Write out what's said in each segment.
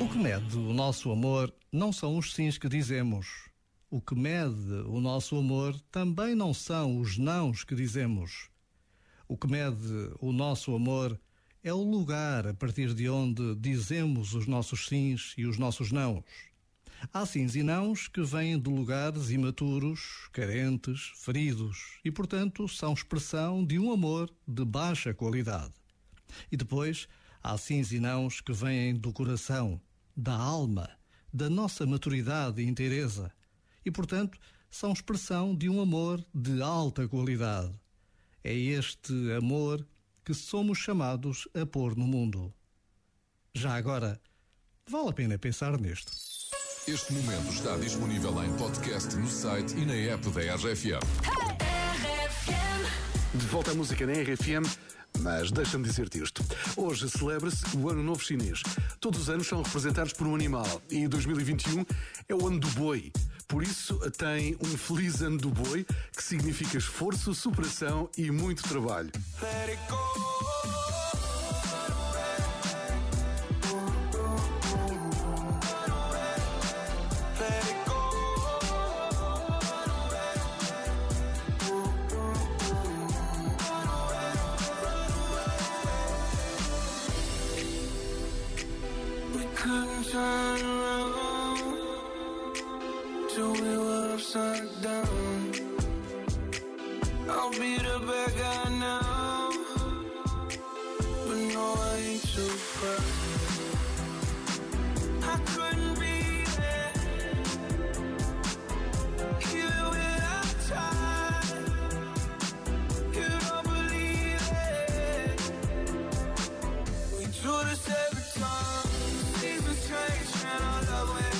O que mede o nosso amor não são os sims que dizemos. O que mede o nosso amor também não são os nãos que dizemos. O que mede o nosso amor é o lugar a partir de onde dizemos os nossos sims e os nossos nãos. Há sims e nãos que vêm de lugares imaturos, carentes, feridos e, portanto, são expressão de um amor de baixa qualidade. E depois há sims e nãos que vêm do coração, da alma, da nossa maturidade e inteireza e, portanto, são expressão de um amor de alta qualidade. É este amor que somos chamados a pôr no mundo. Já agora, vale a pena pensar nisto. Este momento está disponível em podcast no site e na app da RFM. De volta à música na RFM, mas deixa-me dizer-te isto. Hoje celebra-se o Ano Novo Chinês. Todos os anos são representados por um animal e 2021 é o ano do boi. Por isso tem um feliz ano do boi, que significa esforço, superação e muito trabalho. Let couldn't turn around till we were upside down. I'll be the bad guy now, but no, I ain't too proud. I couldn't be there, even don't believe it. We do this every and our love will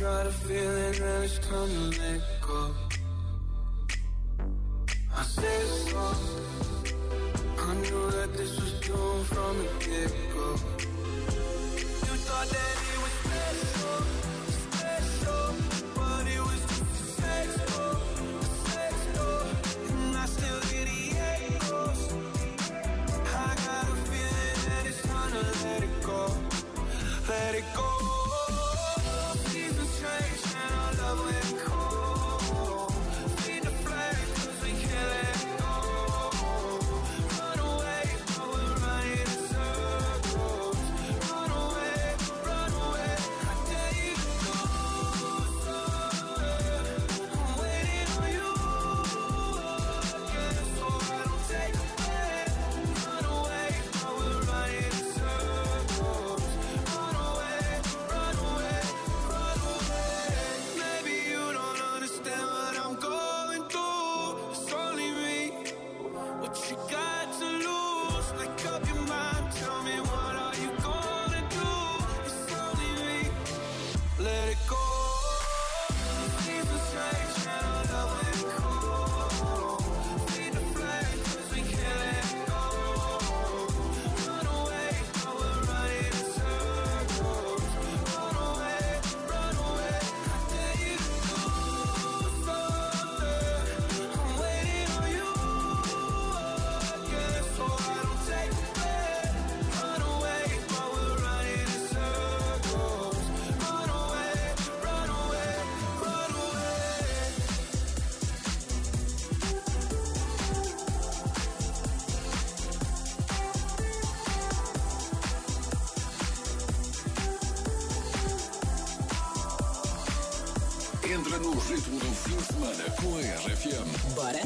got a feeling that it's time to let go. I said so. I knew that this was doomed from the get go. You thought that it was special, special, but it was just a sex a sex and I still. I got a feeling that it's time to let it go, let it go. Entra no ritmo do fim de semana com a RFM. Bora?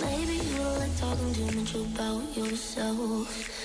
Maybe you like talking too much about yourself